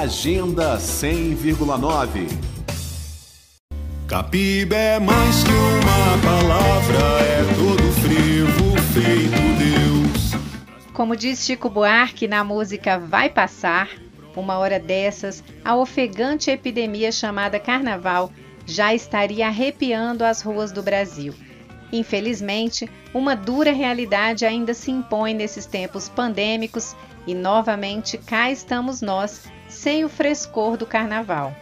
Agenda 100,9 Capiba é mais que uma palavra, é todo frevo feito Deus. Como diz Chico Buarque na música Vai Passar, uma hora dessas, a ofegante epidemia chamada Carnaval já estaria arrepiando as ruas do Brasil. Infelizmente, uma dura realidade ainda se impõe nesses tempos pandêmicos e novamente cá estamos nós, sem o frescor do carnaval.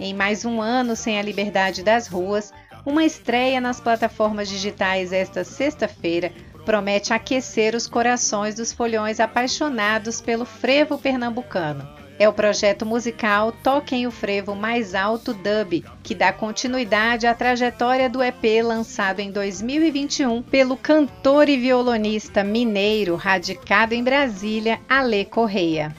Em mais um ano sem a liberdade das ruas, uma estreia nas plataformas digitais esta sexta-feira promete aquecer os corações dos folhões apaixonados pelo frevo pernambucano é o projeto musical Toquem o Frevo Mais Alto Dub, que dá continuidade à trajetória do EP lançado em 2021 pelo cantor e violonista mineiro radicado em Brasília, Ale Correia.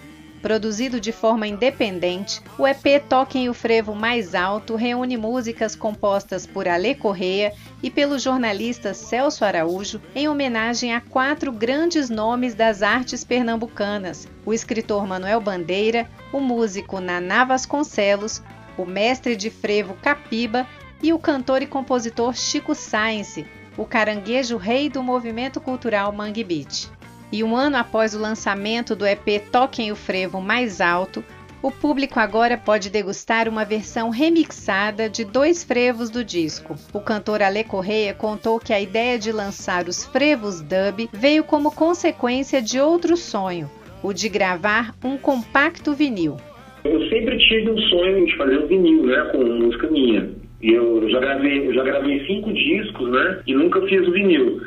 Produzido de forma independente, o EP Toquem o Frevo Mais Alto reúne músicas compostas por Ale Correia e pelo jornalista Celso Araújo em homenagem a quatro grandes nomes das artes pernambucanas: o escritor Manuel Bandeira, o músico Naná Vasconcelos, o mestre de frevo Capiba e o cantor e compositor Chico Sainz, o caranguejo rei do movimento cultural Mangue Beat. E um ano após o lançamento do EP Toquem o Frevo Mais Alto, o público agora pode degustar uma versão remixada de dois frevos do disco. O cantor Ale Correia contou que a ideia de lançar os frevos dub veio como consequência de outro sonho, o de gravar um compacto vinil. Eu sempre tive um sonho de fazer um vinil, né, com música minha. E eu já gravei, eu já gravei cinco discos, né, e nunca fiz o vinil.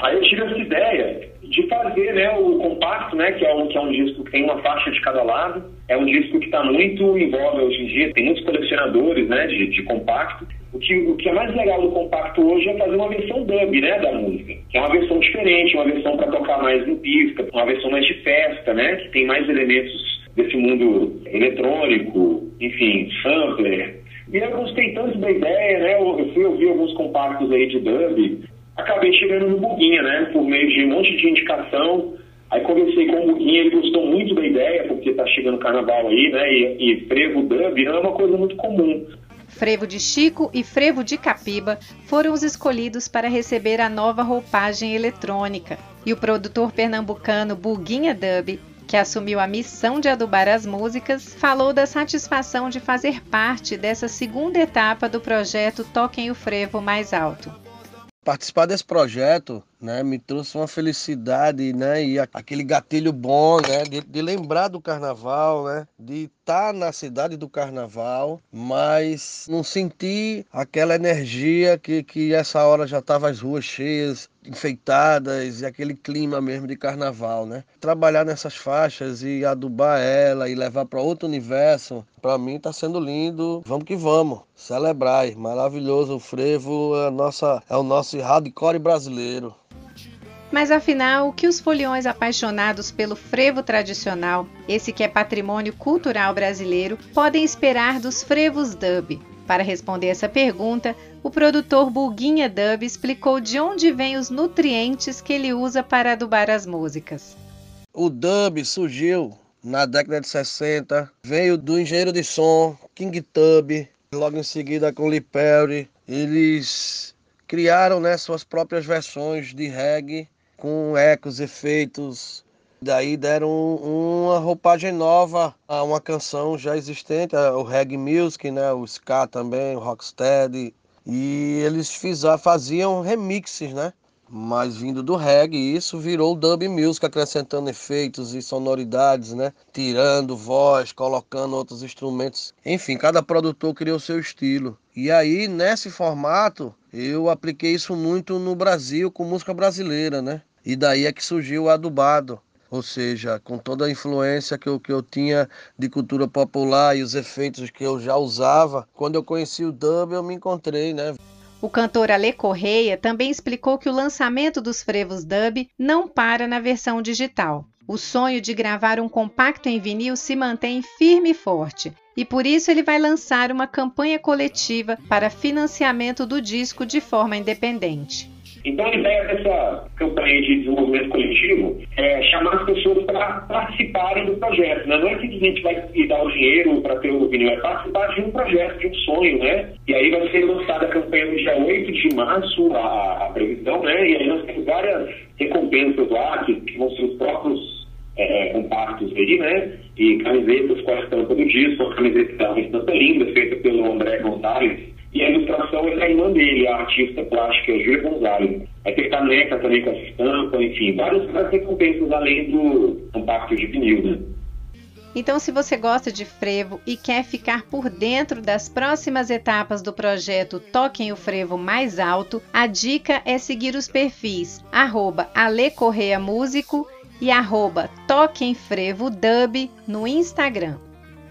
Aí eu tive essa ideia de fazer né, o compacto, né, que é, um, que é um disco que tem uma faixa de cada lado. É um disco que está muito em voga hoje em dia, tem muitos colecionadores né, de, de compacto. O que, o que é mais legal do compacto hoje é fazer uma versão dub né, da música, que é uma versão diferente, uma versão para tocar mais em pista, uma versão mais de festa, né, que tem mais elementos desse mundo eletrônico, enfim, sampler. E gostei tanto da ideia, né? Eu fui ouvir alguns compactos aí de dub acabei chegando no Buguinha, né? Por meio de um monte de indicação. Aí conversei com o Buguinha, ele gostou muito da ideia, porque tá chegando o carnaval aí, né? E, e frevo dub é uma coisa muito comum. Frevo de Chico e Frevo de Capiba foram os escolhidos para receber a nova roupagem eletrônica. E o produtor pernambucano Buguinha Dub, que assumiu a missão de adubar as músicas, falou da satisfação de fazer parte dessa segunda etapa do projeto Toquem o Frevo Mais Alto participar desse projeto né, me trouxe uma felicidade, né, e aquele gatilho bom, né, de, de lembrar do carnaval, né, de estar tá na cidade do carnaval, mas não sentir aquela energia que, que essa hora já estava as ruas cheias, enfeitadas e aquele clima mesmo de carnaval, né? Trabalhar nessas faixas e adubar ela e levar para outro universo, para mim está sendo lindo. Vamos que vamos, celebrar, maravilhoso o frevo, é, nossa, é o nosso hardcore brasileiro. Mas afinal, o que os foliões apaixonados pelo frevo tradicional, esse que é patrimônio cultural brasileiro, podem esperar dos frevos dub? Para responder essa pergunta, o produtor Bulguinha Dub explicou de onde vêm os nutrientes que ele usa para adubar as músicas. O dub surgiu na década de 60, veio do engenheiro de som King Tub, logo em seguida com Lee Perry. Eles criaram né, suas próprias versões de reggae com ecos, efeitos. Daí deram uma roupagem nova a uma canção já existente, o reggae music, né, o ska também, o rocksteady. E eles fizeram, faziam remixes, né? Mas vindo do reggae, isso virou dub music, acrescentando efeitos e sonoridades, né? Tirando voz, colocando outros instrumentos. Enfim, cada produtor criou seu estilo. E aí, nesse formato, eu apliquei isso muito no Brasil com música brasileira, né? E daí é que surgiu o adubado. Ou seja, com toda a influência que eu, que eu tinha de cultura popular e os efeitos que eu já usava, quando eu conheci o dub, eu me encontrei, né? O cantor Ale Correia também explicou que o lançamento dos frevos dub não para na versão digital. O sonho de gravar um compacto em vinil se mantém firme e forte, e por isso ele vai lançar uma campanha coletiva para financiamento do disco de forma independente. Então, a ideia dessa campanha de desenvolvimento coletivo é chamar as pessoas para participarem do projeto. Né? Não é simplesmente vai dar o dinheiro para ter o vinil, é participar de um projeto, de um sonho. Né? E aí vai ser lançada a campanha no dia 8 de março, a, a previsão, né? e aí nós temos várias recompensas lá, que, que vão ser os próprios é, compactos aí, né? E camisetas com a estampa do disco, a camiseta uma estampa linda, feita pelo André Gonzalez, e a ilustração é da irmã dele, a artista plástica Júlia Gonzalez. Vai ter caneca também com essa estampa, enfim, várias, várias recompensas além do compacto de vinil, né? Então, se você gosta de frevo e quer ficar por dentro das próximas etapas do projeto Toquem o Frevo Mais Alto, a dica é seguir os perfis arroba Músico e arroba Toquem Frevo Dub no Instagram.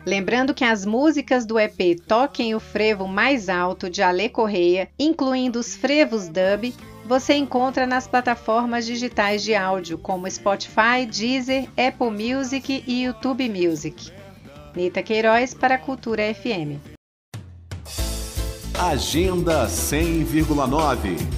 Lembrando que as músicas do EP Toquem o Frevo Mais Alto de Ale Correia, incluindo os frevos dub, você encontra nas plataformas digitais de áudio como Spotify, Deezer, Apple Music e YouTube Music. Nita Queiroz para a Cultura FM. Agenda 100,9